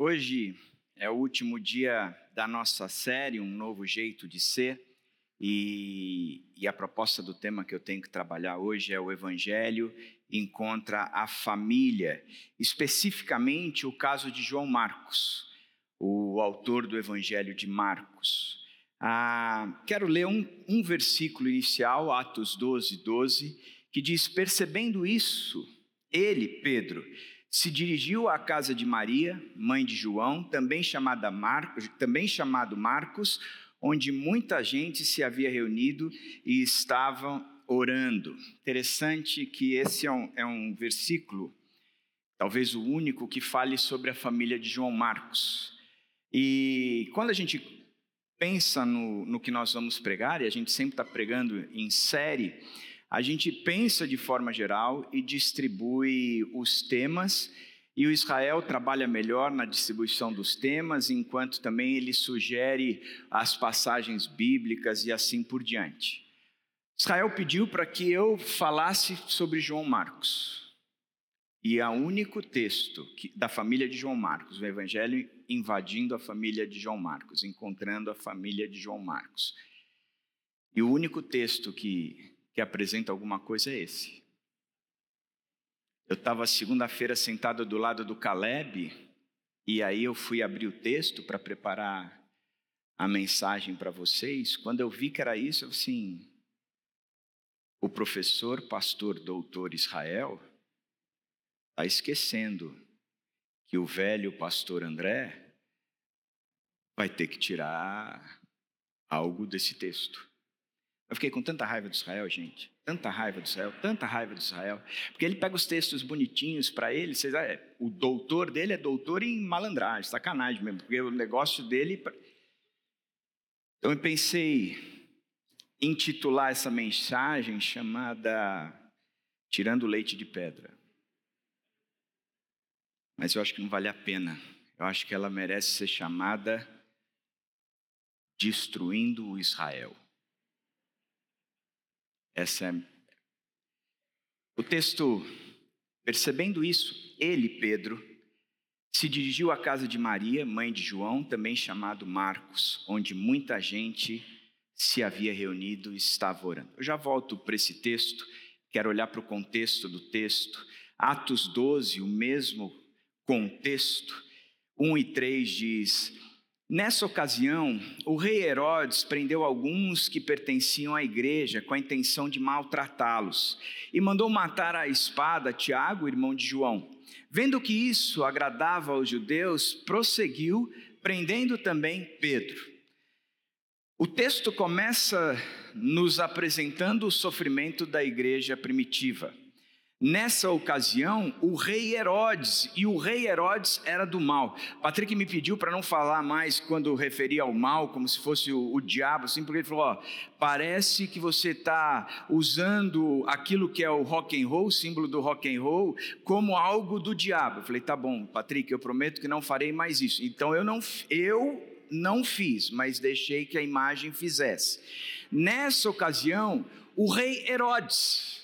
Hoje é o último dia da nossa série, Um Novo Jeito de Ser, e, e, a proposta do tema que eu tenho que trabalhar hoje é o Evangelho encontra a família, especificamente o caso de João Marcos, o autor do Evangelho de Marcos. Ah, quero ler um, um versículo inicial, Atos 12, 12, que diz: Percebendo isso, ele, Pedro, se dirigiu à casa de Maria, mãe de João, também, chamada Marcos, também chamado Marcos, onde muita gente se havia reunido e estavam orando. Interessante que esse é um, é um versículo, talvez o único, que fale sobre a família de João Marcos. E quando a gente pensa no, no que nós vamos pregar, e a gente sempre está pregando em série, a gente pensa de forma geral e distribui os temas, e o Israel trabalha melhor na distribuição dos temas, enquanto também ele sugere as passagens bíblicas e assim por diante. Israel pediu para que eu falasse sobre João Marcos. E é o único texto que, da família de João Marcos, o Evangelho invadindo a família de João Marcos, encontrando a família de João Marcos. E o único texto que que apresenta alguma coisa é esse. Eu estava segunda-feira sentado do lado do Caleb, e aí eu fui abrir o texto para preparar a mensagem para vocês. Quando eu vi que era isso, eu assim, o professor, pastor, doutor Israel, está esquecendo que o velho pastor André vai ter que tirar algo desse texto. Eu fiquei com tanta raiva de Israel, gente. Tanta raiva de Israel, tanta raiva de Israel. Porque ele pega os textos bonitinhos para ele. Vocês, é, o doutor dele é doutor em malandragem, sacanagem mesmo. Porque o negócio dele. Então eu pensei em titular essa mensagem chamada Tirando Leite de Pedra. Mas eu acho que não vale a pena. Eu acho que ela merece ser chamada Destruindo o Israel. Essa é... O texto, percebendo isso, ele, Pedro, se dirigiu à casa de Maria, mãe de João, também chamado Marcos, onde muita gente se havia reunido e estava orando. Eu já volto para esse texto, quero olhar para o contexto do texto. Atos 12, o mesmo contexto, 1 e 3 diz: Nessa ocasião, o rei Herodes prendeu alguns que pertenciam à igreja com a intenção de maltratá-los e mandou matar à espada Tiago, irmão de João. Vendo que isso agradava aos judeus, prosseguiu, prendendo também Pedro. O texto começa nos apresentando o sofrimento da igreja primitiva. Nessa ocasião, o rei Herodes, e o rei Herodes era do mal. Patrick me pediu para não falar mais quando referia ao mal, como se fosse o, o diabo, assim, porque ele falou: ó, parece que você está usando aquilo que é o rock and roll, símbolo do rock and roll, como algo do diabo. Eu falei: tá bom, Patrick, eu prometo que não farei mais isso. Então eu não, eu não fiz, mas deixei que a imagem fizesse. Nessa ocasião, o rei Herodes,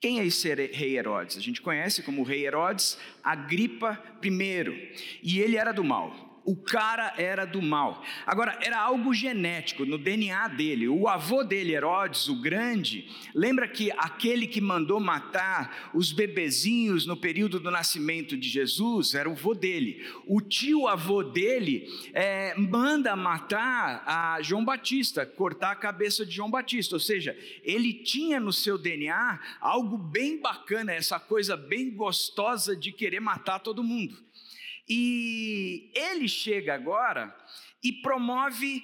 quem é esse rei Herodes? A gente conhece como rei Herodes Agripa I, e ele era do mal o cara era do mal. Agora, era algo genético no DNA dele. O avô dele, Herodes, o Grande, lembra que aquele que mandou matar os bebezinhos no período do nascimento de Jesus era o avô dele. O tio avô dele é, manda matar a João Batista, cortar a cabeça de João Batista. Ou seja, ele tinha no seu DNA algo bem bacana, essa coisa bem gostosa de querer matar todo mundo. E ele chega agora e promove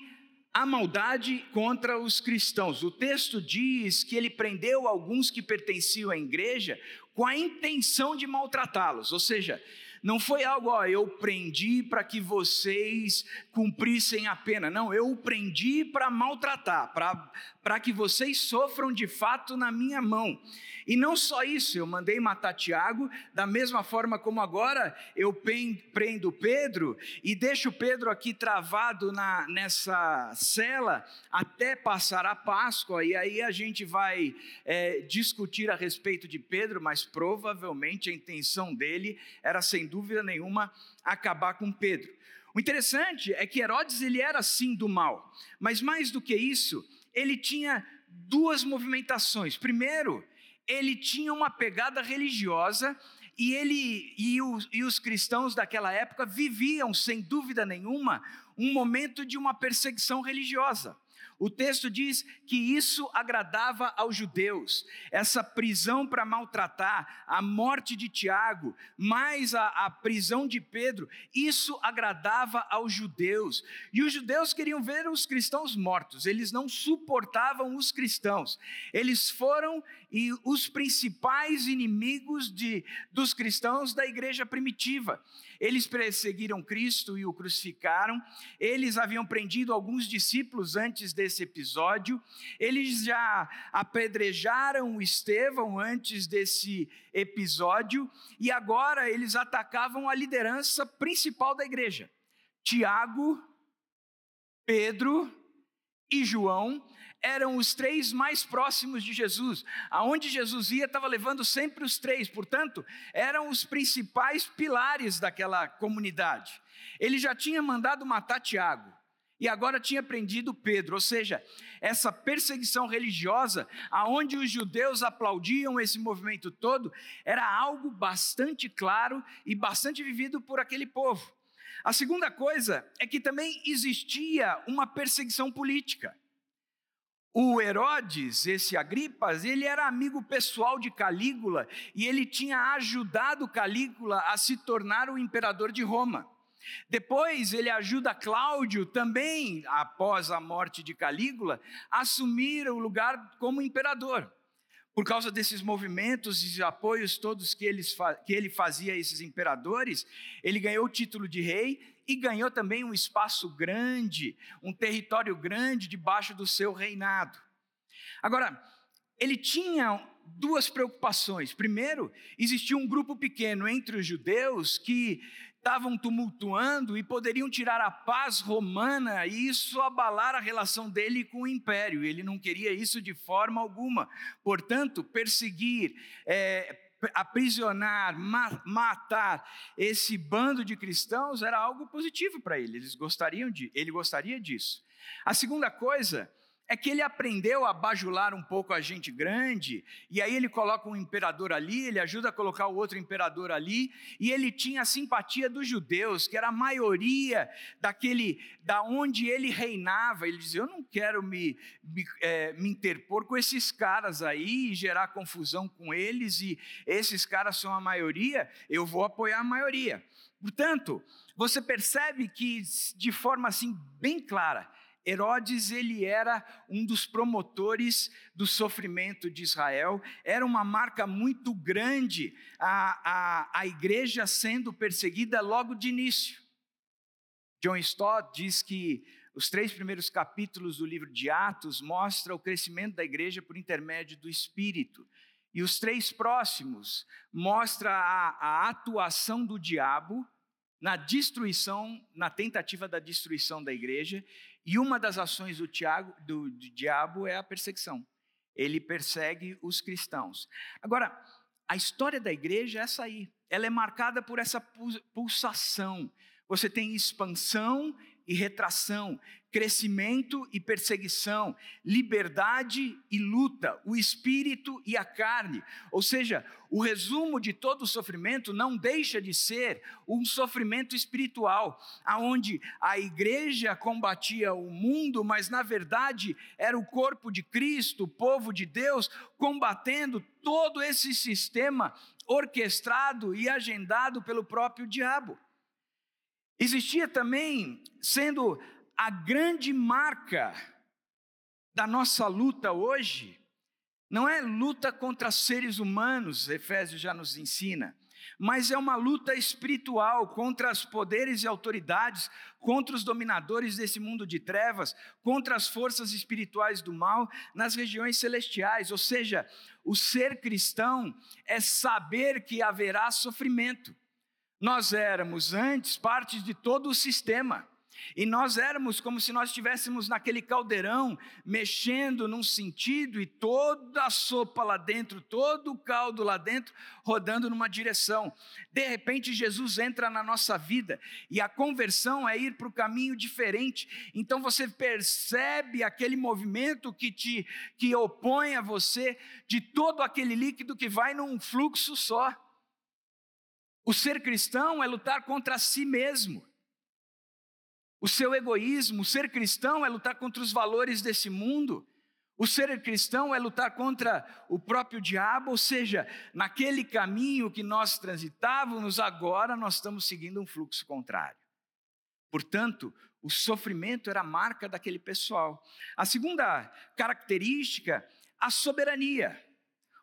a maldade contra os cristãos. O texto diz que ele prendeu alguns que pertenciam à igreja com a intenção de maltratá-los, ou seja, não foi algo, ó, eu prendi para que vocês cumprissem a pena. Não, eu prendi para maltratar, para que vocês sofram de fato na minha mão. E não só isso, eu mandei matar Tiago, da mesma forma como agora eu prendo Pedro e deixo Pedro aqui travado na, nessa cela até passar a Páscoa, e aí a gente vai é, discutir a respeito de Pedro, mas provavelmente a intenção dele era sem dúvida nenhuma, acabar com Pedro. O interessante é que Herodes ele era sim do mal, mas mais do que isso, ele tinha duas movimentações. Primeiro, ele tinha uma pegada religiosa e ele e os, e os cristãos daquela época viviam, sem dúvida nenhuma, um momento de uma perseguição religiosa. O texto diz que isso agradava aos judeus, essa prisão para maltratar, a morte de Tiago, mais a, a, prisão de Pedro, isso agradava aos judeus. E os judeus queriam ver os cristãos mortos, eles não suportavam os cristãos. Eles foram e os principais inimigos de, dos cristãos da igreja primitiva. Eles perseguiram Cristo e o crucificaram. Eles haviam prendido alguns discípulos antes desse episódio. Eles já apedrejaram Estevão antes desse episódio. E agora eles atacavam a liderança principal da igreja: Tiago, Pedro e João eram os três mais próximos de Jesus. Aonde Jesus ia, estava levando sempre os três, portanto, eram os principais pilares daquela comunidade. Ele já tinha mandado matar Tiago e agora tinha prendido Pedro, ou seja, essa perseguição religiosa, aonde os judeus aplaudiam esse movimento todo, era algo bastante claro e bastante vivido por aquele povo. A segunda coisa é que também existia uma perseguição política. O Herodes, esse Agripas, ele era amigo pessoal de Calígula e ele tinha ajudado Calígula a se tornar o imperador de Roma. Depois ele ajuda Cláudio, também após a morte de Calígula, a assumir o lugar como imperador. Por causa desses movimentos e apoios todos que, ele fazia a esses imperadores, ele ganhou o título de rei e ganhou também um espaço grande, um território grande debaixo do seu reinado. Agora, ele tinha duas preocupações. Primeiro, existia um grupo pequeno entre os judeus que estavam tumultuando e poderiam tirar a paz romana e isso abalar a relação dele com o império. Ele não queria isso de forma alguma. Portanto, perseguir, é, aprisionar, ma matar esse bando de cristãos era algo positivo para ele. Eles gostariam de, ele gostaria disso. A segunda coisa é que ele aprendeu a bajular um pouco a gente grande, e aí ele coloca um imperador ali, ele ajuda a colocar o outro imperador ali, e ele tinha a simpatia dos judeus, que era a maioria daquele, da onde ele reinava. Ele dizia: Eu não quero me, me, é, me interpor com esses caras aí e gerar confusão com eles, e esses caras são a maioria, eu vou apoiar a maioria. Portanto, você percebe que, de forma assim bem clara, Herodes ele era um dos promotores do sofrimento de Israel, era uma marca muito grande a, a, a igreja sendo perseguida logo de início. John Stott diz que os três primeiros capítulos do livro de Atos mostram o crescimento da igreja por intermédio do Espírito. E os três próximos mostram a, a atuação do diabo na destruição, na tentativa da destruição da igreja, e uma das ações do, Tiago, do, do diabo é a perseguição. Ele persegue os cristãos. Agora, a história da igreja é essa aí. Ela é marcada por essa pulsação. Você tem expansão e retração, crescimento e perseguição, liberdade e luta, o espírito e a carne. Ou seja, o resumo de todo o sofrimento não deixa de ser um sofrimento espiritual, aonde a igreja combatia o mundo, mas na verdade era o corpo de Cristo, o povo de Deus, combatendo todo esse sistema orquestrado e agendado pelo próprio diabo. Existia também, sendo a grande marca da nossa luta hoje, não é luta contra seres humanos, Efésios já nos ensina, mas é uma luta espiritual contra os poderes e autoridades, contra os dominadores desse mundo de trevas, contra as forças espirituais do mal nas regiões celestiais. Ou seja, o ser cristão é saber que haverá sofrimento. Nós éramos antes parte de todo o sistema. E nós éramos como se nós estivéssemos naquele caldeirão, mexendo num sentido e toda a sopa lá dentro, todo o caldo lá dentro, rodando numa direção. De repente, Jesus entra na nossa vida e a conversão é ir para o caminho diferente. Então você percebe aquele movimento que te que opõe a você de todo aquele líquido que vai num fluxo só. O ser cristão é lutar contra si mesmo o seu egoísmo. Ser cristão é lutar contra os valores desse mundo. O ser cristão é lutar contra o próprio diabo, ou seja, naquele caminho que nós transitávamos, agora nós estamos seguindo um fluxo contrário. Portanto, o sofrimento era a marca daquele pessoal. A segunda característica, a soberania.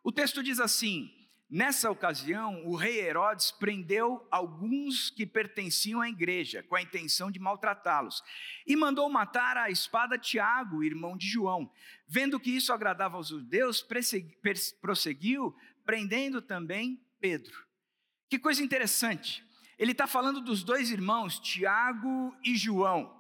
O texto diz assim: Nessa ocasião, o rei Herodes prendeu alguns que pertenciam à igreja, com a intenção de maltratá-los, e mandou matar à espada Tiago, irmão de João. Vendo que isso agradava aos judeus, prosseguiu, prendendo também Pedro. Que coisa interessante, ele está falando dos dois irmãos, Tiago e João.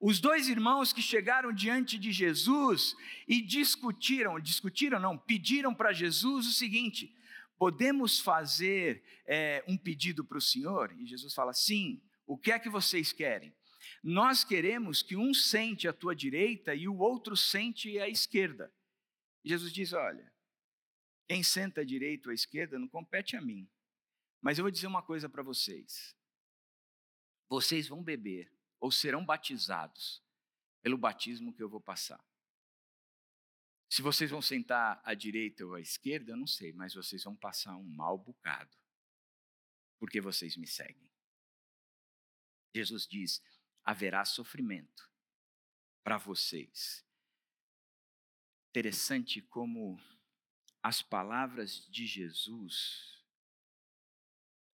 Os dois irmãos que chegaram diante de Jesus e discutiram, discutiram não, pediram para Jesus o seguinte: podemos fazer é, um pedido para o Senhor? E Jesus fala: sim, o que é que vocês querem? Nós queremos que um sente à tua direita e o outro sente à esquerda. Jesus diz: olha, quem senta à direita ou à esquerda não compete a mim. Mas eu vou dizer uma coisa para vocês. Vocês vão beber ou serão batizados pelo batismo que eu vou passar. Se vocês vão sentar à direita ou à esquerda, eu não sei, mas vocês vão passar um mal bocado, porque vocês me seguem. Jesus diz: haverá sofrimento para vocês. Interessante como as palavras de Jesus,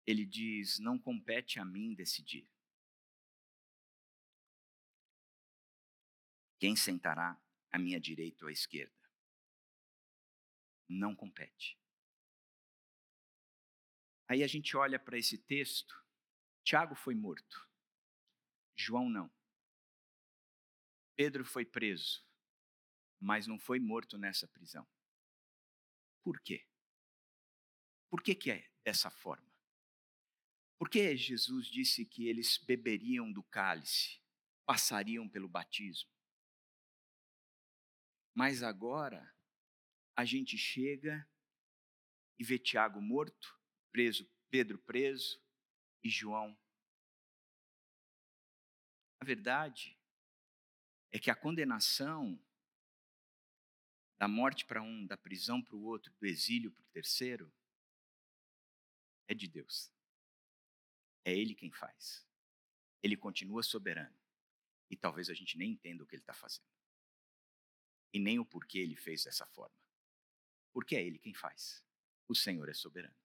ele diz: não compete a mim decidir. Quem sentará à minha direita ou à esquerda? Não compete. Aí a gente olha para esse texto, Tiago foi morto, João não. Pedro foi preso, mas não foi morto nessa prisão. Por quê? Por que, que é dessa forma? Porque Jesus disse que eles beberiam do cálice, passariam pelo batismo. Mas agora a gente chega e vê Tiago morto, preso, Pedro preso e João. A verdade é que a condenação da morte para um, da prisão para o outro, do exílio para o terceiro, é de Deus. É Ele quem faz. Ele continua soberano. E talvez a gente nem entenda o que Ele está fazendo. E nem o porquê Ele fez dessa forma porque é Ele quem faz. O Senhor é soberano.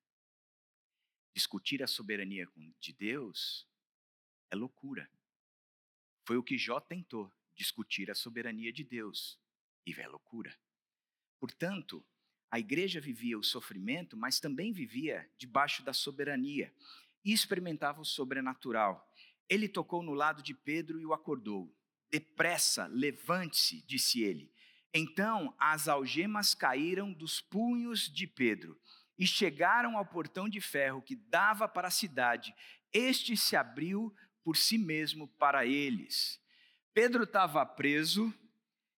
Discutir a soberania de Deus é loucura. Foi o que Jó tentou, discutir a soberania de Deus, e é loucura. Portanto, a igreja vivia o sofrimento, mas também vivia debaixo da soberania e experimentava o sobrenatural. Ele tocou no lado de Pedro e o acordou. Depressa, levante-se, disse ele. Então as algemas caíram dos punhos de Pedro e chegaram ao portão de ferro que dava para a cidade. Este se abriu por si mesmo para eles. Pedro estava preso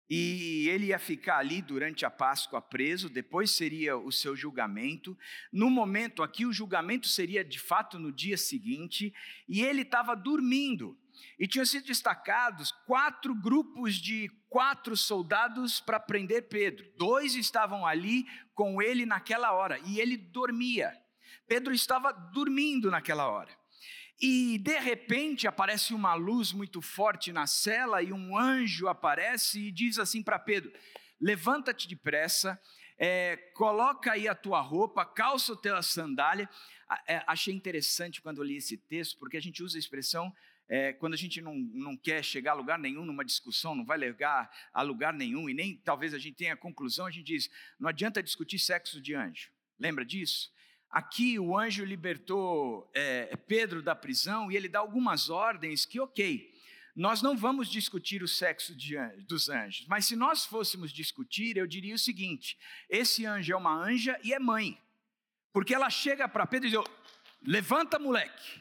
e ele ia ficar ali durante a Páscoa preso, depois seria o seu julgamento. No momento aqui, o julgamento seria de fato no dia seguinte, e ele estava dormindo. E tinham sido destacados quatro grupos de quatro soldados para prender Pedro. Dois estavam ali com ele naquela hora e ele dormia. Pedro estava dormindo naquela hora. E de repente aparece uma luz muito forte na cela e um anjo aparece e diz assim para Pedro: Levanta-te depressa, é, coloca aí a tua roupa, calça a tua sandália. É, achei interessante quando li esse texto, porque a gente usa a expressão é, quando a gente não, não quer chegar a lugar nenhum numa discussão, não vai levar a lugar nenhum, e nem talvez a gente tenha a conclusão, a gente diz: não adianta discutir sexo de anjo. Lembra disso? Aqui o anjo libertou é, Pedro da prisão e ele dá algumas ordens que, ok, nós não vamos discutir o sexo dos anjos, mas se nós fôssemos discutir, eu diria o seguinte: esse anjo é uma anja e é mãe, porque ela chega para Pedro e diz: levanta, moleque,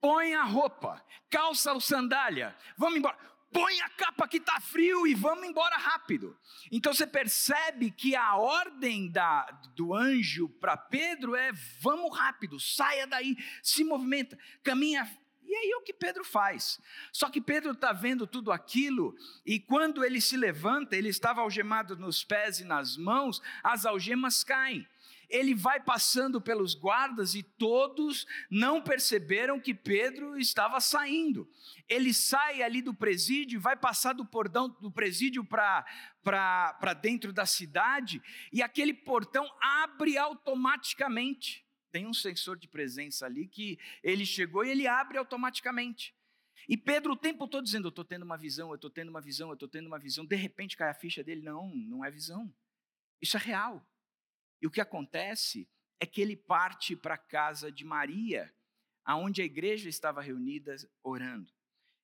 põe a roupa, calça o sandália, vamos embora. Põe a capa que está frio e vamos embora rápido. Então você percebe que a ordem da, do anjo para Pedro é: vamos rápido, saia daí, se movimenta, caminha e aí é o que Pedro faz. Só que Pedro está vendo tudo aquilo, e quando ele se levanta, ele estava algemado nos pés e nas mãos, as algemas caem. Ele vai passando pelos guardas e todos não perceberam que Pedro estava saindo. Ele sai ali do presídio, vai passar do portão do presídio para dentro da cidade, e aquele portão abre automaticamente tem um sensor de presença ali que ele chegou e ele abre automaticamente. E Pedro o tempo todo dizendo: Eu estou tendo uma visão, eu estou tendo uma visão, eu estou tendo uma visão. De repente cai a ficha dele: Não, não é visão. Isso é real. E o que acontece é que ele parte para a casa de Maria, aonde a igreja estava reunida orando.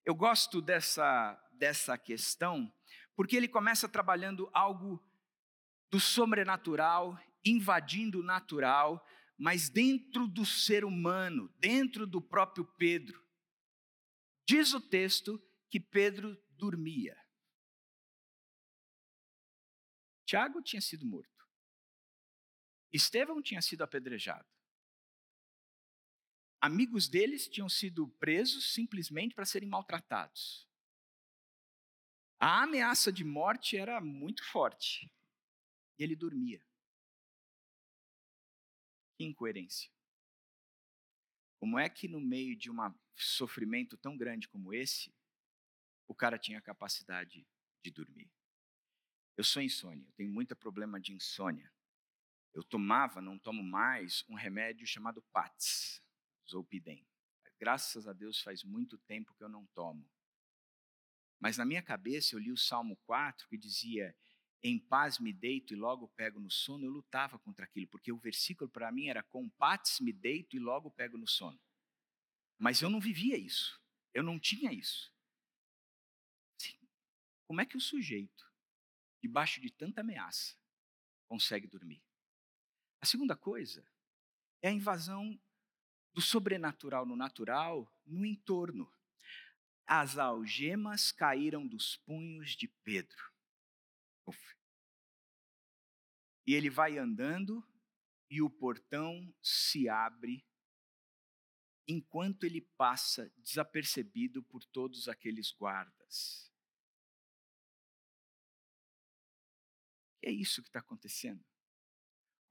Eu gosto dessa, dessa questão, porque ele começa trabalhando algo do sobrenatural, invadindo o natural, mas dentro do ser humano, dentro do próprio Pedro. Diz o texto que Pedro dormia. Tiago tinha sido morto. Estevão tinha sido apedrejado. Amigos deles tinham sido presos simplesmente para serem maltratados. A ameaça de morte era muito forte. E ele dormia. Que incoerência. Como é que no meio de um sofrimento tão grande como esse, o cara tinha a capacidade de dormir? Eu sou insônia, eu tenho muito problema de insônia. Eu tomava, não tomo mais, um remédio chamado PATS, Zolpidem. Graças a Deus faz muito tempo que eu não tomo. Mas na minha cabeça eu li o Salmo 4 que dizia: em paz me deito e logo pego no sono, eu lutava contra aquilo, porque o versículo para mim era com paz me deito e logo pego no sono. Mas eu não vivia isso, eu não tinha isso. Sim. Como é que o sujeito, debaixo de tanta ameaça, consegue dormir? A segunda coisa é a invasão do sobrenatural no natural no entorno. As algemas caíram dos punhos de Pedro. E ele vai andando e o portão se abre enquanto ele passa desapercebido por todos aqueles guardas. É isso que está acontecendo.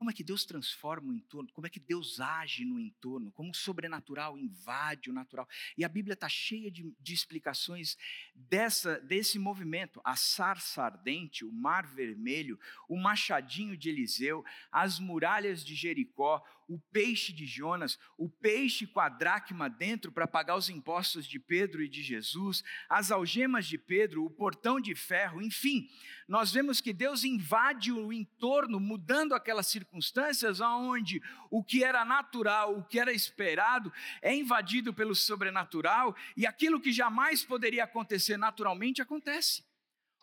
Como é que Deus transforma o entorno? Como é que Deus age no entorno? Como o sobrenatural invade o natural? E a Bíblia está cheia de, de, explicações dessa, desse movimento. A sarça ardente, o mar vermelho, o machadinho de Eliseu, as muralhas de Jericó, o peixe de Jonas, o peixe com a dracma dentro para pagar os impostos de Pedro e de Jesus, as algemas de Pedro, o portão de ferro, enfim, nós vemos que Deus invade o entorno, mudando aquelas circunstâncias onde o que era natural, o que era esperado, é invadido pelo sobrenatural e aquilo que jamais poderia acontecer naturalmente acontece.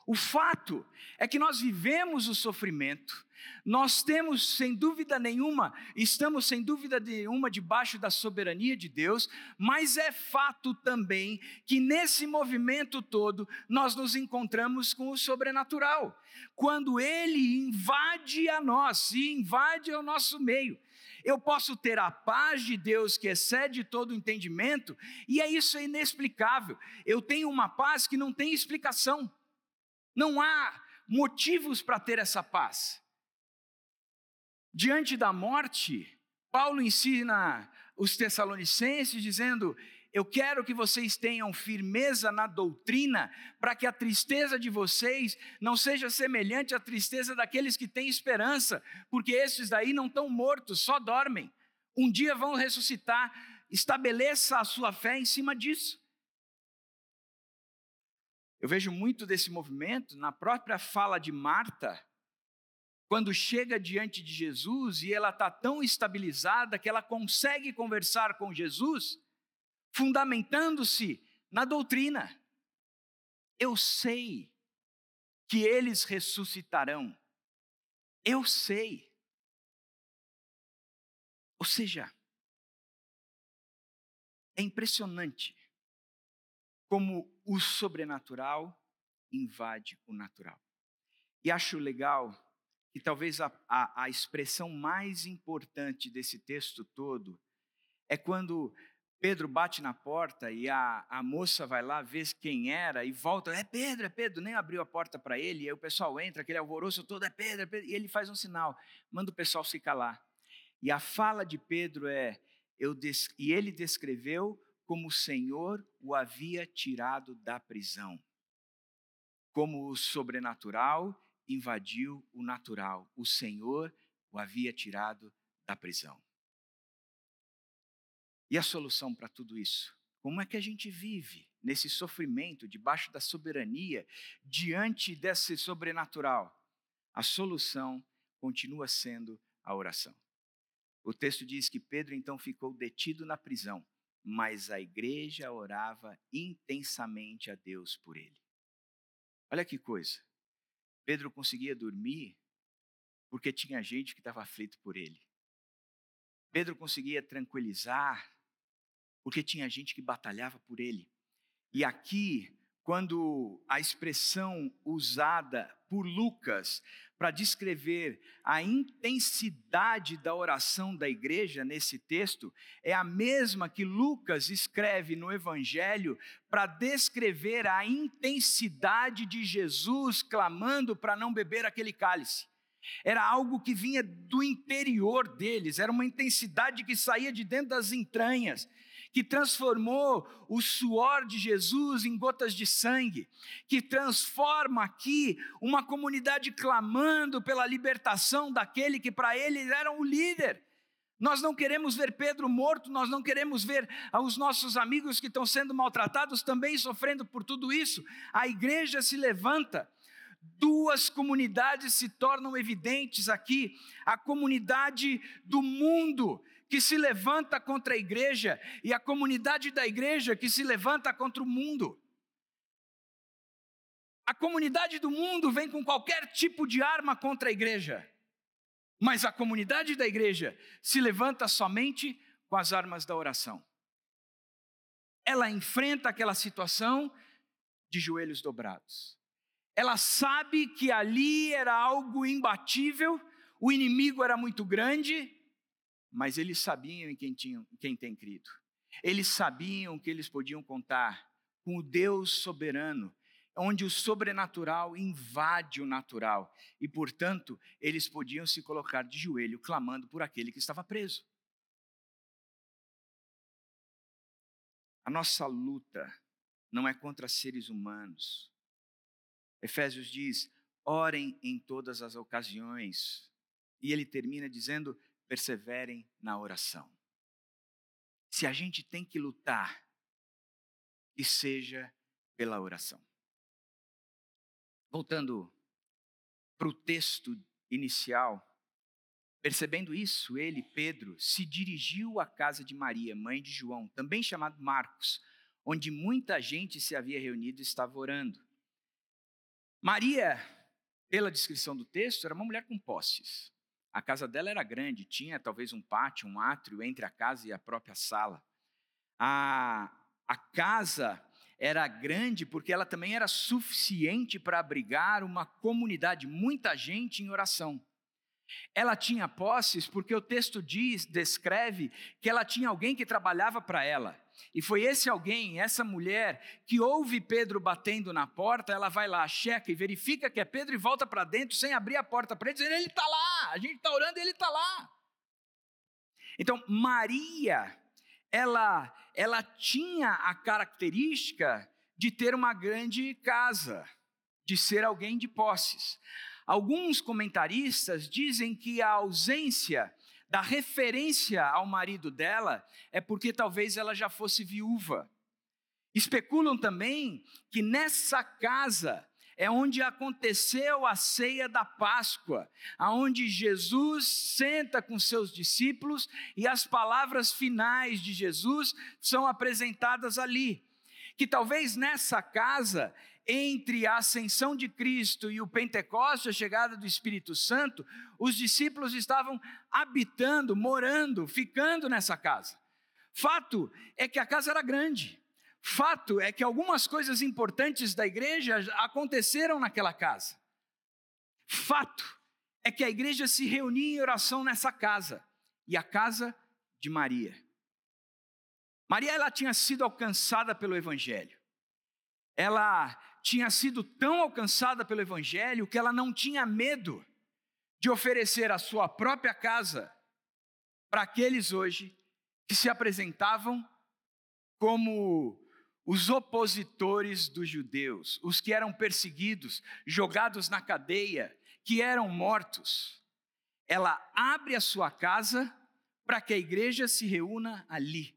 O fato é que nós vivemos o sofrimento, nós temos, sem dúvida nenhuma, estamos sem dúvida nenhuma debaixo da soberania de Deus, mas é fato também que nesse movimento todo nós nos encontramos com o sobrenatural. Quando ele invade a nós e invade o nosso meio, eu posso ter a paz de Deus que excede todo entendimento, e é isso é inexplicável. Eu tenho uma paz que não tem explicação. Não há motivos para ter essa paz. Diante da morte, Paulo ensina os Tessalonicenses dizendo: Eu quero que vocês tenham firmeza na doutrina, para que a tristeza de vocês não seja semelhante à tristeza daqueles que têm esperança, porque esses daí não estão mortos, só dormem. Um dia vão ressuscitar. Estabeleça a sua fé em cima disso. Eu vejo muito desse movimento na própria fala de Marta, quando chega diante de Jesus e ela está tão estabilizada que ela consegue conversar com Jesus, fundamentando-se na doutrina. Eu sei que eles ressuscitarão. Eu sei. Ou seja, é impressionante como o sobrenatural invade o natural. E acho legal que talvez a, a, a expressão mais importante desse texto todo é quando Pedro bate na porta e a, a moça vai lá ver quem era e volta. É Pedro, é Pedro. Nem abriu a porta para ele. E aí o pessoal entra, aquele alvoroço todo. É Pedro, é Pedro. E ele faz um sinal, manda o pessoal se calar. E a fala de Pedro é: eu des... e ele descreveu como o Senhor o havia tirado da prisão. Como o sobrenatural invadiu o natural. O Senhor o havia tirado da prisão. E a solução para tudo isso? Como é que a gente vive nesse sofrimento, debaixo da soberania, diante desse sobrenatural? A solução continua sendo a oração. O texto diz que Pedro então ficou detido na prisão, mas a igreja orava intensamente a Deus por ele. Olha que coisa. Pedro conseguia dormir porque tinha gente que estava aflito por ele. Pedro conseguia tranquilizar porque tinha gente que batalhava por ele. E aqui, quando a expressão usada por Lucas para descrever a intensidade da oração da igreja nesse texto, é a mesma que Lucas escreve no Evangelho para descrever a intensidade de Jesus clamando para não beber aquele cálice. Era algo que vinha do interior deles, era uma intensidade que saía de dentro das entranhas que transformou o suor de Jesus em gotas de sangue, que transforma aqui uma comunidade clamando pela libertação daquele que para eles era o líder. Nós não queremos ver Pedro morto, nós não queremos ver os nossos amigos que estão sendo maltratados também sofrendo por tudo isso. A igreja se levanta, duas comunidades se tornam evidentes aqui: a comunidade do mundo, que se levanta contra a igreja e a comunidade da igreja que se levanta contra o mundo. A comunidade do mundo vem com qualquer tipo de arma contra a igreja, mas a comunidade da igreja se levanta somente com as armas da oração. Ela enfrenta aquela situação de joelhos dobrados. Ela sabe que ali era algo imbatível, o inimigo era muito grande, mas eles sabiam em quem, tinham, quem tem crido. Eles sabiam que eles podiam contar com o Deus soberano, onde o sobrenatural invade o natural, e, portanto, eles podiam se colocar de joelho clamando por aquele que estava preso. A nossa luta não é contra seres humanos. Efésios diz: orem em todas as ocasiões. E ele termina dizendo: perseverem na oração. Se a gente tem que lutar, que seja pela oração. Voltando para o texto inicial, percebendo isso, ele, Pedro, se dirigiu à casa de Maria, mãe de João, também chamado Marcos, onde muita gente se havia reunido e estava orando. Maria, pela descrição do texto, era uma mulher com posses. A casa dela era grande, tinha talvez um pátio, um átrio entre a casa e a própria sala. A, a casa era grande porque ela também era suficiente para abrigar uma comunidade, muita gente em oração. Ela tinha posses porque o texto diz, descreve que ela tinha alguém que trabalhava para ela. E foi esse alguém, essa mulher, que ouve Pedro batendo na porta, ela vai lá, checa e verifica que é Pedro e volta para dentro sem abrir a porta para ele, dizendo: Ele está lá, a gente está orando e ele está lá. Então, Maria, ela, ela tinha a característica de ter uma grande casa, de ser alguém de posses. Alguns comentaristas dizem que a ausência da referência ao marido dela é porque talvez ela já fosse viúva. Especulam também que nessa casa é onde aconteceu a ceia da Páscoa, aonde Jesus senta com seus discípulos e as palavras finais de Jesus são apresentadas ali. que talvez nessa casa, entre a ascensão de Cristo e o Pentecoste, a chegada do Espírito Santo, os discípulos estavam habitando, morando, ficando nessa casa. Fato é que a casa era grande. Fato é que algumas coisas importantes da igreja aconteceram naquela casa. Fato é que a igreja se reunia em oração nessa casa, e a casa de Maria. Maria ela tinha sido alcançada pelo evangelho. Ela tinha sido tão alcançada pelo evangelho que ela não tinha medo de oferecer a sua própria casa para aqueles hoje que se apresentavam como os opositores dos judeus, os que eram perseguidos, jogados na cadeia, que eram mortos. Ela abre a sua casa para que a igreja se reúna ali.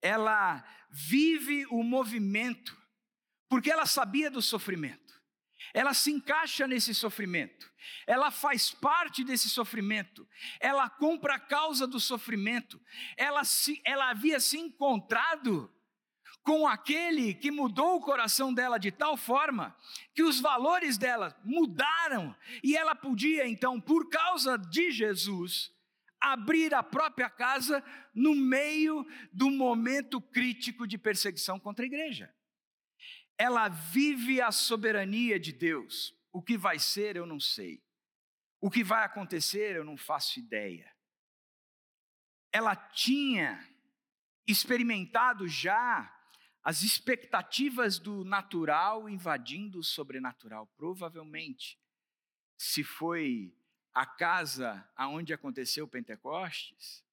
Ela vive o movimento, porque ela sabia do sofrimento. Ela se encaixa nesse sofrimento, ela faz parte desse sofrimento, ela compra a causa do sofrimento, ela, se, ela havia se encontrado com aquele que mudou o coração dela de tal forma que os valores dela mudaram e ela podia então, por causa de Jesus, abrir a própria casa no meio do momento crítico de perseguição contra a igreja. Ela vive a soberania de Deus. O que vai ser, eu não sei. O que vai acontecer, eu não faço ideia. Ela tinha experimentado já as expectativas do natural invadindo o sobrenatural. Provavelmente, se foi a casa aonde aconteceu o Pentecostes,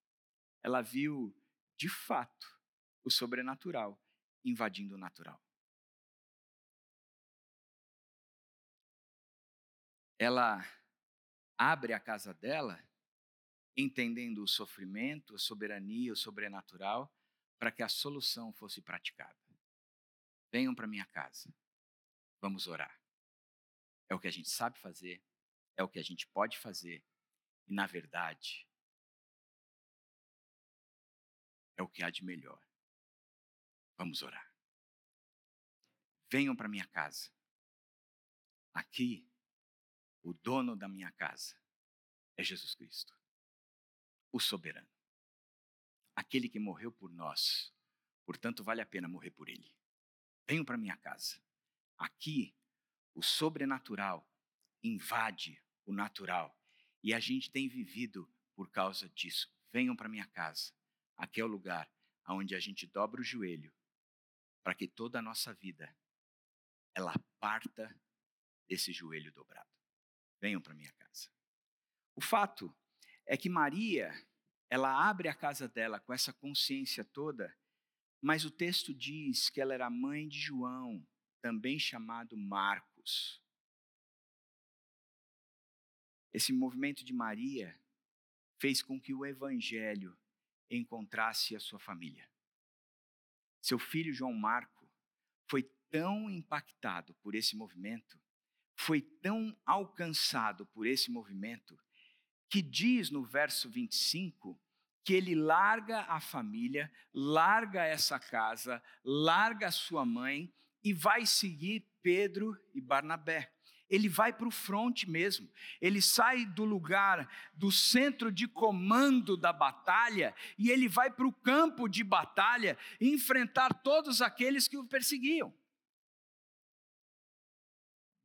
ela viu de fato o sobrenatural invadindo o natural. Ela abre a casa dela entendendo o sofrimento, a soberania, o sobrenatural, para que a solução fosse praticada. Venham para minha casa. Vamos orar. É o que a gente sabe fazer, é o que a gente pode fazer, e na verdade, é o que há de melhor. Vamos orar. Venham para minha casa. Aqui, o dono da minha casa é Jesus Cristo, o soberano, aquele que morreu por nós, portanto, vale a pena morrer por ele. Venham para minha casa. Aqui, o sobrenatural invade o natural. E a gente tem vivido por causa disso. Venham para minha casa. Aqui é o lugar onde a gente dobra o joelho para que toda a nossa vida ela parta desse joelho dobrado. Venham para minha casa. O fato é que Maria, ela abre a casa dela com essa consciência toda mas o texto diz que ela era mãe de João, também chamado Marcos. Esse movimento de Maria fez com que o evangelho encontrasse a sua família. Seu filho João Marco foi tão impactado por esse movimento, foi tão alcançado por esse movimento, que diz no verso 25 que ele larga a família, larga essa casa, larga sua mãe e vai seguir Pedro e Barnabé. Ele vai para o fronte mesmo. Ele sai do lugar, do centro de comando da batalha, e ele vai para o campo de batalha enfrentar todos aqueles que o perseguiam.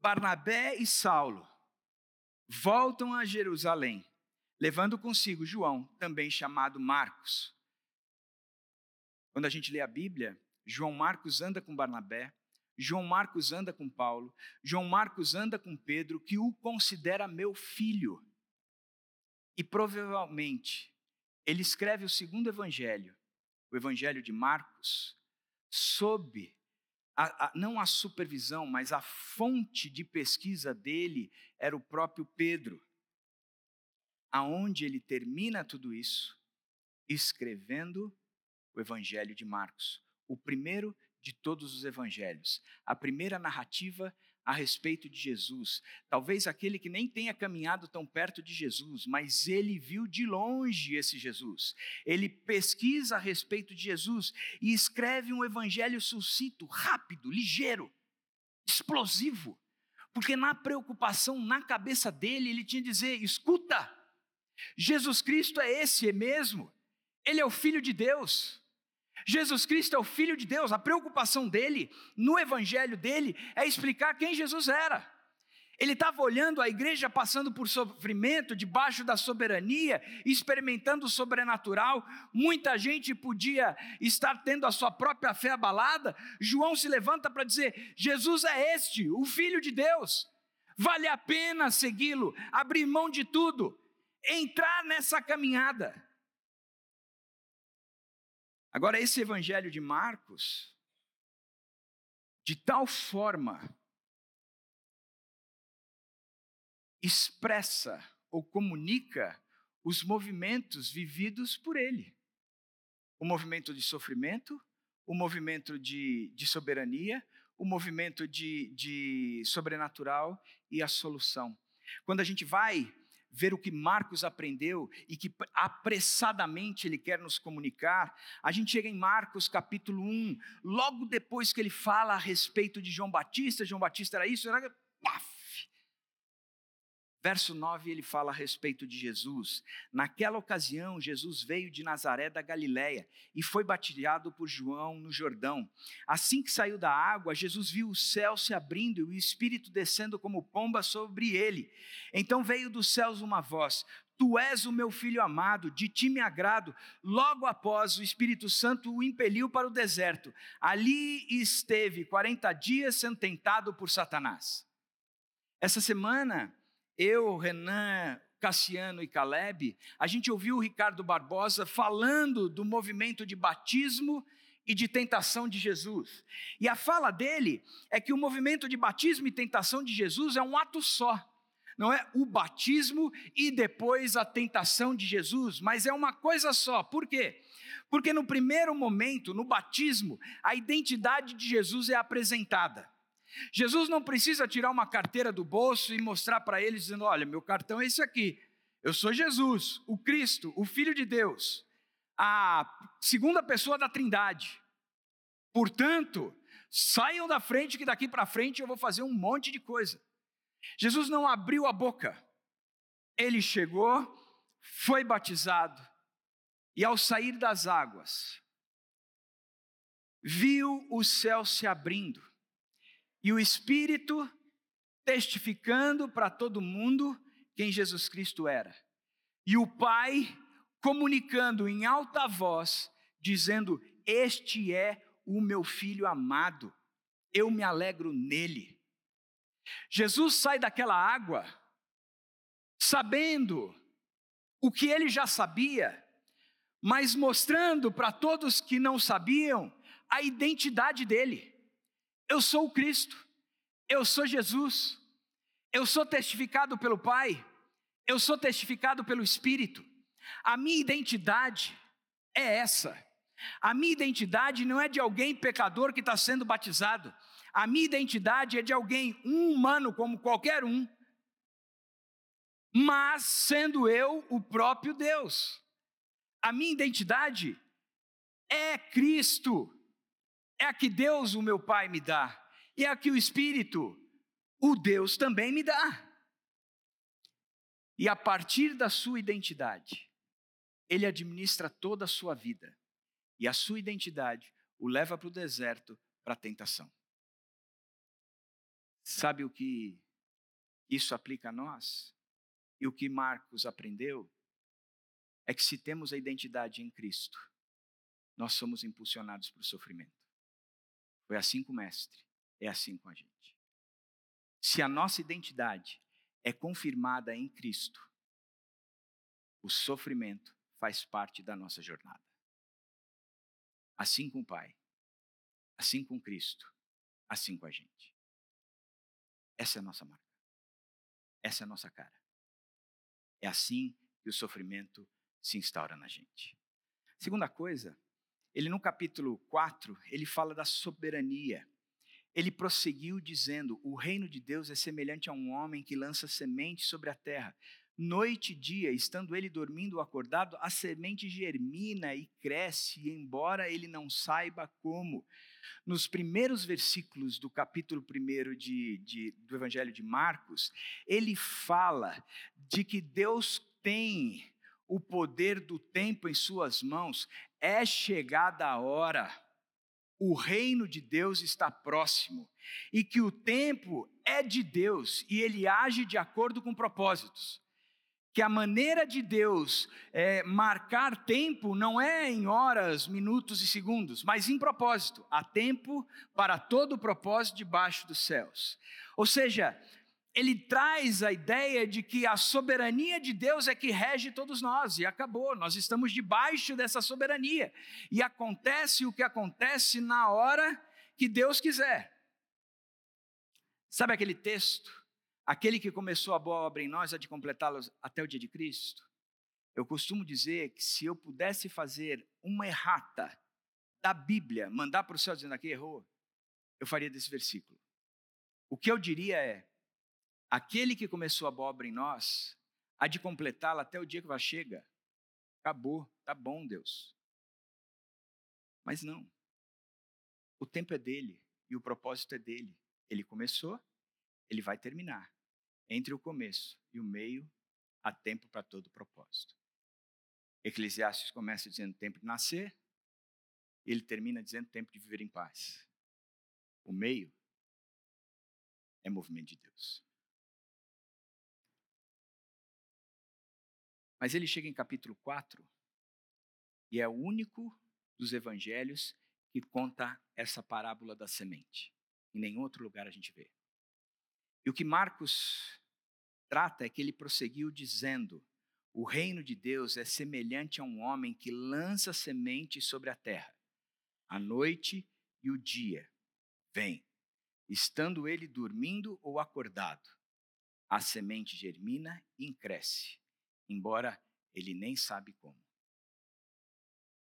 Barnabé e Saulo voltam a Jerusalém levando consigo João, também chamado Marcos. Quando a gente lê a Bíblia, João Marcos anda com Barnabé, João Marcos anda com Paulo, João Marcos anda com Pedro, que o considera meu filho. E provavelmente ele escreve o segundo evangelho, o evangelho de Marcos, sob a, a, não a supervisão, mas a fonte de pesquisa dele era o próprio Pedro. Aonde ele termina tudo isso? Escrevendo o Evangelho de Marcos, o primeiro de todos os evangelhos, a primeira narrativa a respeito de Jesus. Talvez aquele que nem tenha caminhado tão perto de Jesus, mas ele viu de longe esse Jesus. Ele pesquisa a respeito de Jesus e escreve um evangelho sucinto, rápido, ligeiro, explosivo. Porque na preocupação, na cabeça dele, ele tinha que dizer: escuta, Jesus Cristo é esse mesmo, ele é o Filho de Deus. Jesus Cristo é o Filho de Deus, a preocupação dele, no evangelho dele, é explicar quem Jesus era. Ele estava olhando a igreja passando por sofrimento, debaixo da soberania, experimentando o sobrenatural. Muita gente podia estar tendo a sua própria fé abalada. João se levanta para dizer: Jesus é este, o Filho de Deus. Vale a pena segui-lo, abrir mão de tudo, entrar nessa caminhada. Agora, esse evangelho de Marcos, de tal forma, expressa ou comunica os movimentos vividos por ele. O movimento de sofrimento, o movimento de, de soberania, o movimento de, de sobrenatural e a solução. Quando a gente vai ver o que Marcos aprendeu e que apressadamente ele quer nos comunicar, a gente chega em Marcos capítulo 1, logo depois que ele fala a respeito de João Batista, João Batista era isso, era paf, Verso 9, ele fala a respeito de Jesus. Naquela ocasião, Jesus veio de Nazaré da Galiléia e foi batizado por João no Jordão. Assim que saiu da água, Jesus viu o céu se abrindo e o Espírito descendo como pomba sobre ele. Então veio dos céus uma voz: Tu és o meu filho amado, de ti me agrado. Logo após, o Espírito Santo o impeliu para o deserto. Ali esteve 40 dias sendo tentado por Satanás. Essa semana, eu, Renan, Cassiano e Caleb, a gente ouviu o Ricardo Barbosa falando do movimento de batismo e de tentação de Jesus. E a fala dele é que o movimento de batismo e tentação de Jesus é um ato só. Não é o batismo e depois a tentação de Jesus, mas é uma coisa só. Por quê? Porque no primeiro momento, no batismo, a identidade de Jesus é apresentada. Jesus não precisa tirar uma carteira do bolso e mostrar para eles, dizendo: Olha, meu cartão é esse aqui. Eu sou Jesus, o Cristo, o Filho de Deus, a segunda pessoa da Trindade. Portanto, saiam da frente, que daqui para frente eu vou fazer um monte de coisa. Jesus não abriu a boca, ele chegou, foi batizado, e ao sair das águas, viu o céu se abrindo e o Espírito testificando para todo mundo quem Jesus Cristo era. E o Pai comunicando em alta voz, dizendo: Este é o meu filho amado, eu me alegro nele. Jesus sai daquela água sabendo o que ele já sabia, mas mostrando para todos que não sabiam a identidade dele. Eu sou o Cristo, eu sou Jesus, eu sou testificado pelo Pai, eu sou testificado pelo Espírito. A minha identidade é essa. A minha identidade não é de alguém pecador que está sendo batizado. A minha identidade é de alguém, um humano como qualquer um, mas sendo eu o próprio Deus. A minha identidade é Cristo é a que Deus, o meu Pai, me dá, e é a que o Espírito, o Deus, também me dá. E a partir da sua identidade, ele administra toda a sua vida, e a sua identidade o leva para o deserto para a tentação. Sabe o que isso aplica a nós? E o que Marcos aprendeu? É que se temos a identidade em Cristo, nós somos impulsionados para o sofrimento. Foi assim com o Mestre, é assim com a gente. Se a nossa identidade é confirmada em Cristo, o sofrimento faz parte da nossa jornada. Assim com o Pai, assim com Cristo, assim com a gente. Essa é a nossa marca. Essa é a nossa cara. É assim que o sofrimento se instaura na gente. Segunda coisa ele no capítulo 4, ele fala da soberania. ele prosseguiu dizendo: O reino de Deus é semelhante a um homem que lança semente sobre a terra. Noite e dia, estando ele dormindo ou acordado, a semente germina e cresce, embora ele não saiba como. Nos primeiros versículos do capítulo 1 de, de, do Evangelho de Marcos, ele fala de que Deus tem o poder do tempo em suas mãos, é chegada a hora o reino de Deus está próximo e que o tempo é de Deus e ele age de acordo com propósitos. Que a maneira de Deus é, marcar tempo não é em horas, minutos e segundos, mas em propósito. Há tempo para todo o propósito debaixo dos céus. Ou seja, ele traz a ideia de que a soberania de Deus é que rege todos nós, e acabou, nós estamos debaixo dessa soberania, e acontece o que acontece na hora que Deus quiser. Sabe aquele texto? Aquele que começou a boa obra em nós, a de completá-los até o dia de Cristo? Eu costumo dizer que se eu pudesse fazer uma errata da Bíblia, mandar para o céu dizendo aqui errou, eu faria desse versículo. O que eu diria é: Aquele que começou a obra em nós, há de completá-la até o dia que vai chega. Acabou, tá bom, Deus. Mas não. O tempo é dele e o propósito é dele. Ele começou, ele vai terminar. Entre o começo e o meio, há tempo para todo propósito. Eclesiastes começa dizendo tempo de nascer, ele termina dizendo tempo de viver em paz. O meio é movimento de Deus. Mas ele chega em capítulo 4 e é o único dos evangelhos que conta essa parábola da semente. Em nenhum outro lugar a gente vê. E o que Marcos trata é que ele prosseguiu dizendo: O reino de Deus é semelhante a um homem que lança semente sobre a terra. A noite e o dia vem, estando ele dormindo ou acordado. A semente germina e cresce embora ele nem sabe como.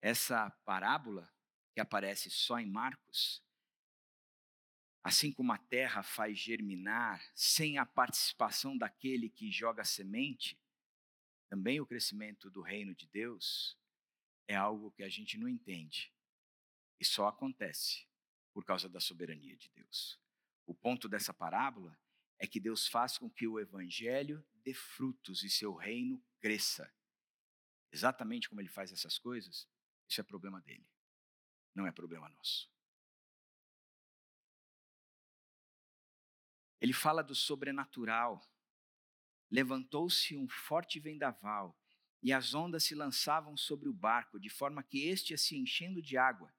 Essa parábola, que aparece só em Marcos, assim como a terra faz germinar sem a participação daquele que joga semente, também o crescimento do reino de Deus é algo que a gente não entende e só acontece por causa da soberania de Deus. O ponto dessa parábola é que Deus faz com que o evangelho dê frutos e seu reino cresça. Exatamente como ele faz essas coisas, isso é problema dele, não é problema nosso. Ele fala do sobrenatural. Levantou-se um forte vendaval e as ondas se lançavam sobre o barco, de forma que este ia se enchendo de água.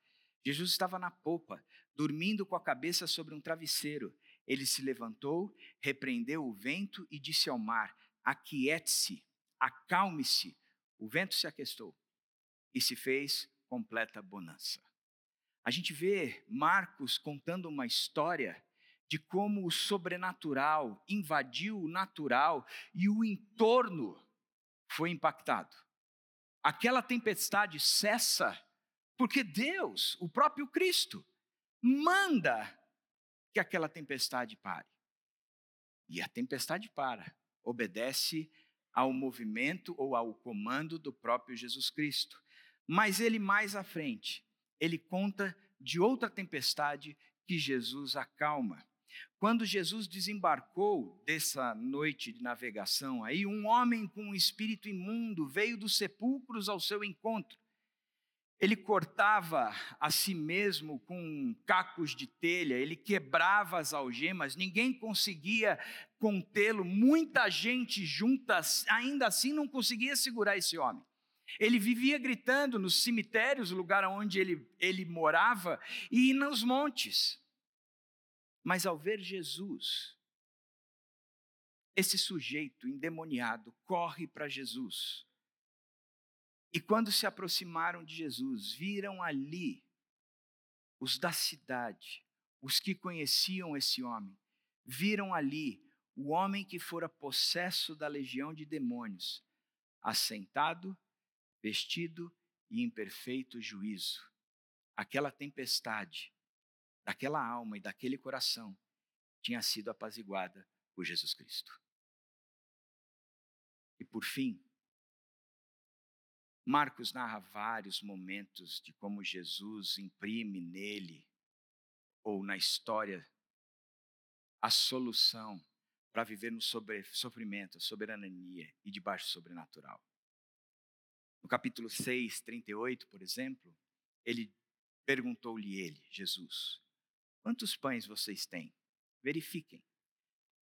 Jesus estava na popa, dormindo com a cabeça sobre um travesseiro. Ele se levantou, repreendeu o vento e disse ao mar: Aquiete-se, acalme-se. O vento se aquestou e se fez completa bonança. A gente vê Marcos contando uma história de como o sobrenatural invadiu o natural e o entorno foi impactado. Aquela tempestade cessa porque Deus, o próprio Cristo, manda que aquela tempestade pare. E a tempestade para, obedece ao movimento ou ao comando do próprio Jesus Cristo. Mas ele mais à frente, ele conta de outra tempestade que Jesus acalma. Quando Jesus desembarcou dessa noite de navegação, aí um homem com um espírito imundo veio dos sepulcros ao seu encontro. Ele cortava a si mesmo com cacos de telha, ele quebrava as algemas, ninguém conseguia contê-lo, muita gente junta, ainda assim não conseguia segurar esse homem. Ele vivia gritando nos cemitérios, lugar onde ele, ele morava, e nos montes. Mas ao ver Jesus, esse sujeito endemoniado corre para Jesus e quando se aproximaram de Jesus, viram ali os da cidade, os que conheciam esse homem, viram ali o homem que fora possesso da legião de demônios, assentado, vestido e em perfeito juízo. Aquela tempestade daquela alma e daquele coração tinha sido apaziguada por Jesus Cristo. E por fim, Marcos narra vários momentos de como Jesus imprime nele ou na história a solução para viver no sofrimento, soberania e debaixo sobrenatural. No capítulo 6, 38, por exemplo, ele perguntou-lhe ele, Jesus, quantos pães vocês têm? Verifiquem.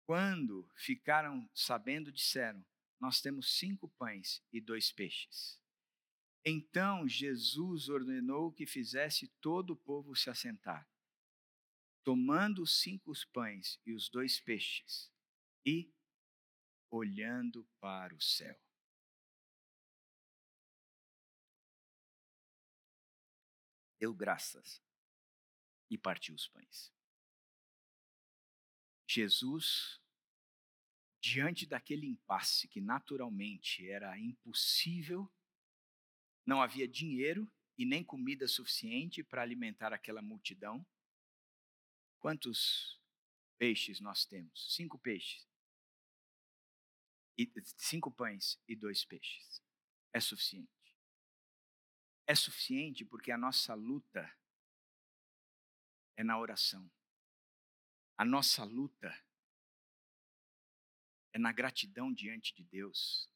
Quando ficaram sabendo, disseram, nós temos cinco pães e dois peixes. Então Jesus ordenou que fizesse todo o povo se assentar. Tomando os cinco pães e os dois peixes, e olhando para o céu. Deu graças e partiu os pães. Jesus, diante daquele impasse que naturalmente era impossível, não havia dinheiro e nem comida suficiente para alimentar aquela multidão. Quantos peixes nós temos? Cinco peixes. E, cinco pães e dois peixes. É suficiente. É suficiente porque a nossa luta é na oração. A nossa luta é na gratidão diante de Deus.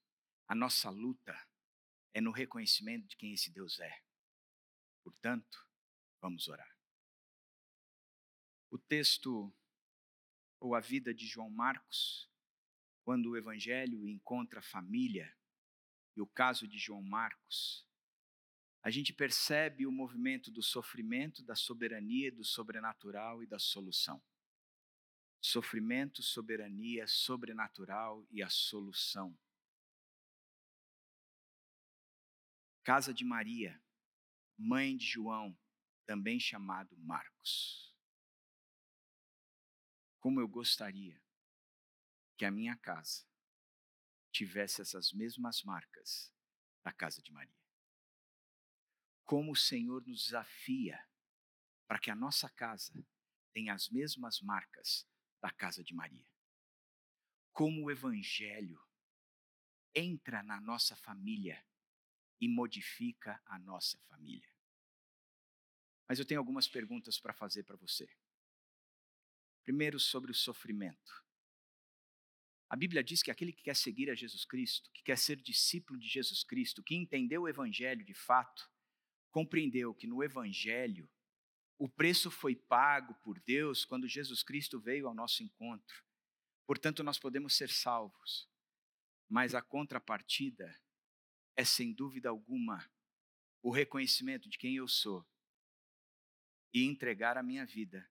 A nossa luta é no reconhecimento de quem esse Deus é. Portanto, vamos orar. O texto ou a vida de João Marcos, quando o evangelho encontra família, e o caso de João Marcos, a gente percebe o movimento do sofrimento, da soberania, do sobrenatural e da solução. Sofrimento, soberania, sobrenatural e a solução. Casa de Maria, mãe de João, também chamado Marcos. Como eu gostaria que a minha casa tivesse essas mesmas marcas da casa de Maria. Como o Senhor nos desafia para que a nossa casa tenha as mesmas marcas da casa de Maria. Como o Evangelho entra na nossa família e modifica a nossa família. Mas eu tenho algumas perguntas para fazer para você. Primeiro, sobre o sofrimento. A Bíblia diz que aquele que quer seguir a Jesus Cristo, que quer ser discípulo de Jesus Cristo, que entendeu o Evangelho de fato, compreendeu que no Evangelho o preço foi pago por Deus quando Jesus Cristo veio ao nosso encontro. Portanto, nós podemos ser salvos. Mas a contrapartida é, sem dúvida alguma, o reconhecimento de quem eu sou e entregar a minha vida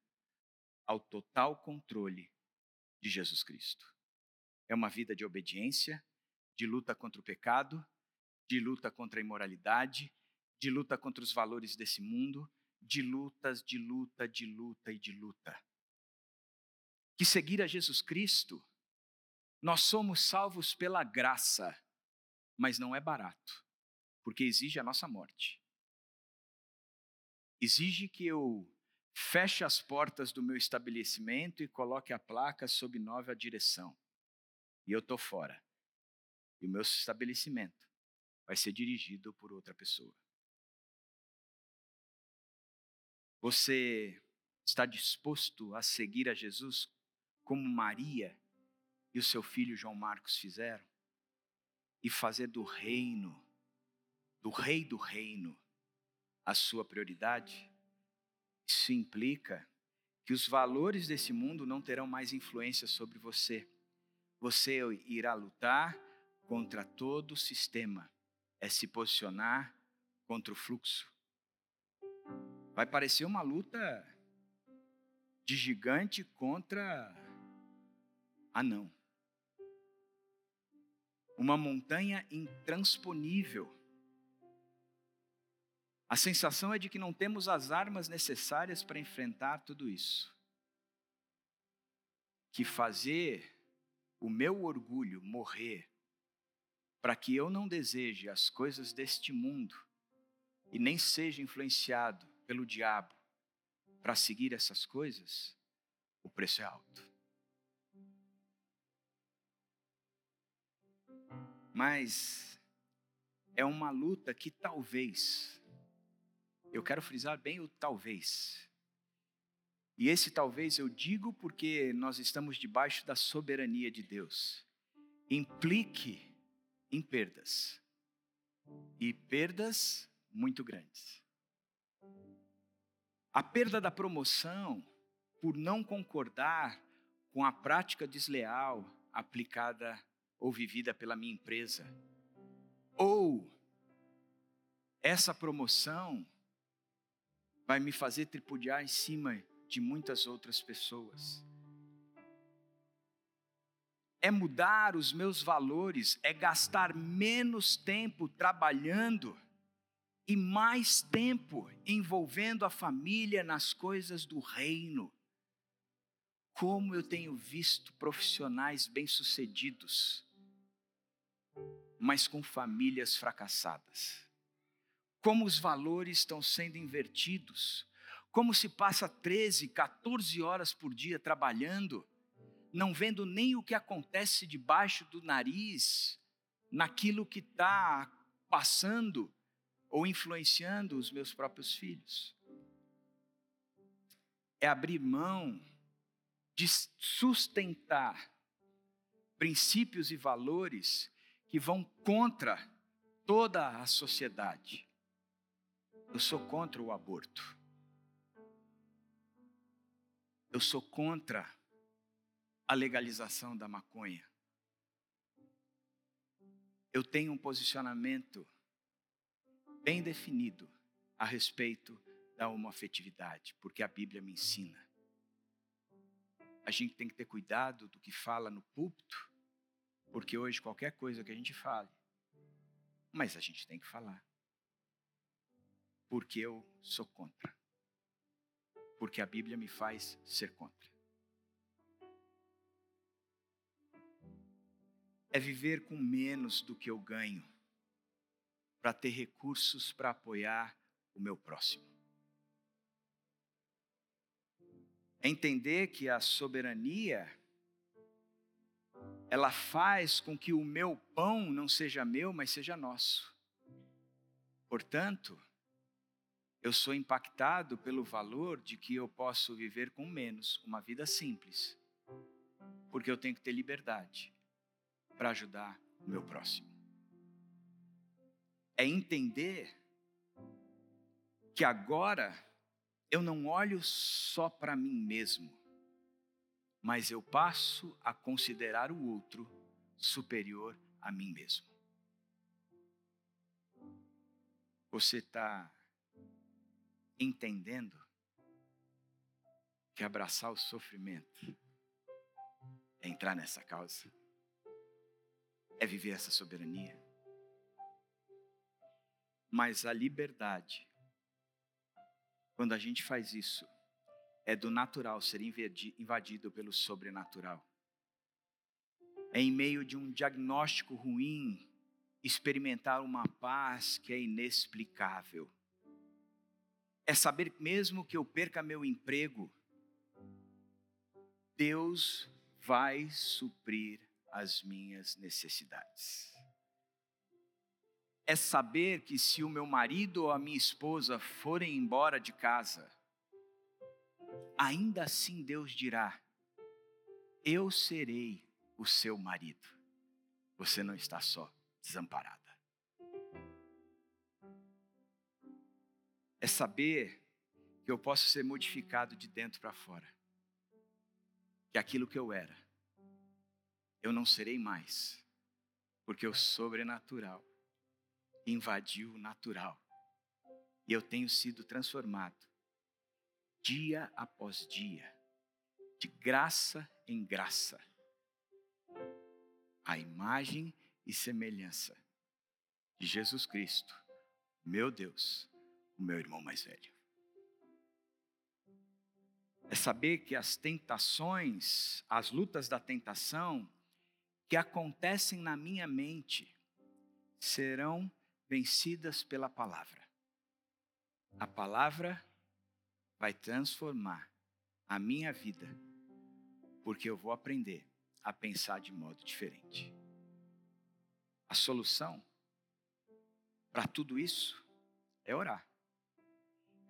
ao total controle de Jesus Cristo. É uma vida de obediência, de luta contra o pecado, de luta contra a imoralidade, de luta contra os valores desse mundo, de lutas, de luta, de luta e de luta. Que seguir a Jesus Cristo, nós somos salvos pela graça mas não é barato, porque exige a nossa morte. Exige que eu feche as portas do meu estabelecimento e coloque a placa sob nova direção. E eu estou fora. E o meu estabelecimento vai ser dirigido por outra pessoa. Você está disposto a seguir a Jesus como Maria e o seu filho João Marcos fizeram? E fazer do reino, do rei do reino, a sua prioridade, isso implica que os valores desse mundo não terão mais influência sobre você. Você irá lutar contra todo o sistema, é se posicionar contra o fluxo. Vai parecer uma luta de gigante contra anão uma montanha intransponível. A sensação é de que não temos as armas necessárias para enfrentar tudo isso. Que fazer o meu orgulho morrer para que eu não deseje as coisas deste mundo e nem seja influenciado pelo diabo, para seguir essas coisas, o preço é alto. Mas é uma luta que talvez, eu quero frisar bem o talvez. E esse talvez eu digo porque nós estamos debaixo da soberania de Deus. Implique em perdas. E perdas muito grandes. A perda da promoção por não concordar com a prática desleal aplicada ou vivida pela minha empresa. Ou essa promoção vai me fazer tripudiar em cima de muitas outras pessoas. É mudar os meus valores, é gastar menos tempo trabalhando e mais tempo envolvendo a família nas coisas do reino. Como eu tenho visto profissionais bem-sucedidos mas com famílias fracassadas. Como os valores estão sendo invertidos, como se passa 13, 14 horas por dia trabalhando, não vendo nem o que acontece debaixo do nariz, naquilo que está passando ou influenciando os meus próprios filhos. É abrir mão de sustentar princípios e valores que vão contra toda a sociedade. Eu sou contra o aborto. Eu sou contra a legalização da maconha. Eu tenho um posicionamento bem definido a respeito da homoafetividade, porque a Bíblia me ensina. A gente tem que ter cuidado do que fala no púlpito, porque hoje qualquer coisa que a gente fale, mas a gente tem que falar. Porque eu sou contra. Porque a Bíblia me faz ser contra. É viver com menos do que eu ganho, para ter recursos para apoiar o meu próximo. É entender que a soberania ela faz com que o meu pão não seja meu, mas seja nosso. Portanto, eu sou impactado pelo valor de que eu posso viver com menos, uma vida simples, porque eu tenho que ter liberdade para ajudar o meu próximo. É entender que agora eu não olho só para mim mesmo, mas eu passo a considerar o outro superior a mim mesmo. Você está entendendo que abraçar o sofrimento é entrar nessa causa, é viver essa soberania. Mas a liberdade, quando a gente faz isso, é do natural ser invadido pelo sobrenatural. É em meio de um diagnóstico ruim experimentar uma paz que é inexplicável. É saber mesmo que eu perca meu emprego, Deus vai suprir as minhas necessidades. É saber que se o meu marido ou a minha esposa forem embora de casa, ainda assim Deus dirá: Eu serei o seu marido. Você não está só, desamparada. É saber que eu posso ser modificado de dentro para fora. Que aquilo que eu era, eu não serei mais, porque o sobrenatural invadiu o natural. E eu tenho sido transformado dia após dia, de graça em graça, a imagem e semelhança de Jesus Cristo, meu Deus, o meu irmão mais velho. É saber que as tentações, as lutas da tentação que acontecem na minha mente serão vencidas pela palavra. A palavra vai transformar a minha vida, porque eu vou aprender a pensar de modo diferente. A solução para tudo isso é orar.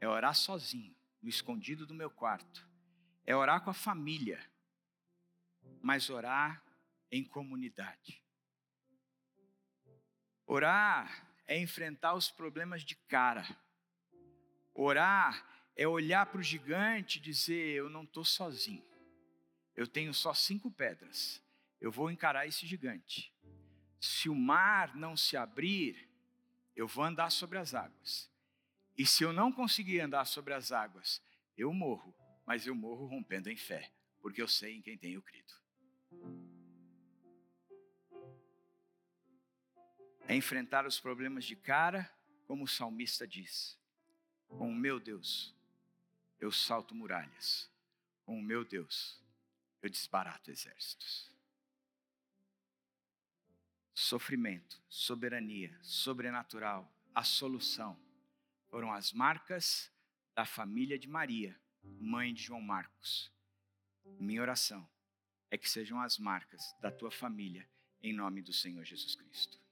É orar sozinho, no escondido do meu quarto. É orar com a família, mas orar em comunidade. Orar é enfrentar os problemas de cara. Orar é olhar para o gigante e dizer: Eu não estou sozinho. Eu tenho só cinco pedras. Eu vou encarar esse gigante. Se o mar não se abrir, eu vou andar sobre as águas. E se eu não conseguir andar sobre as águas, eu morro, mas eu morro rompendo em fé, porque eu sei em quem tenho crido. É enfrentar os problemas de cara, como o salmista diz. Com o meu Deus, eu salto muralhas. Com o meu Deus, eu desbarato exércitos. Sofrimento, soberania, sobrenatural, a solução foram as marcas da família de Maria, mãe de João Marcos. Minha oração é que sejam as marcas da tua família, em nome do Senhor Jesus Cristo.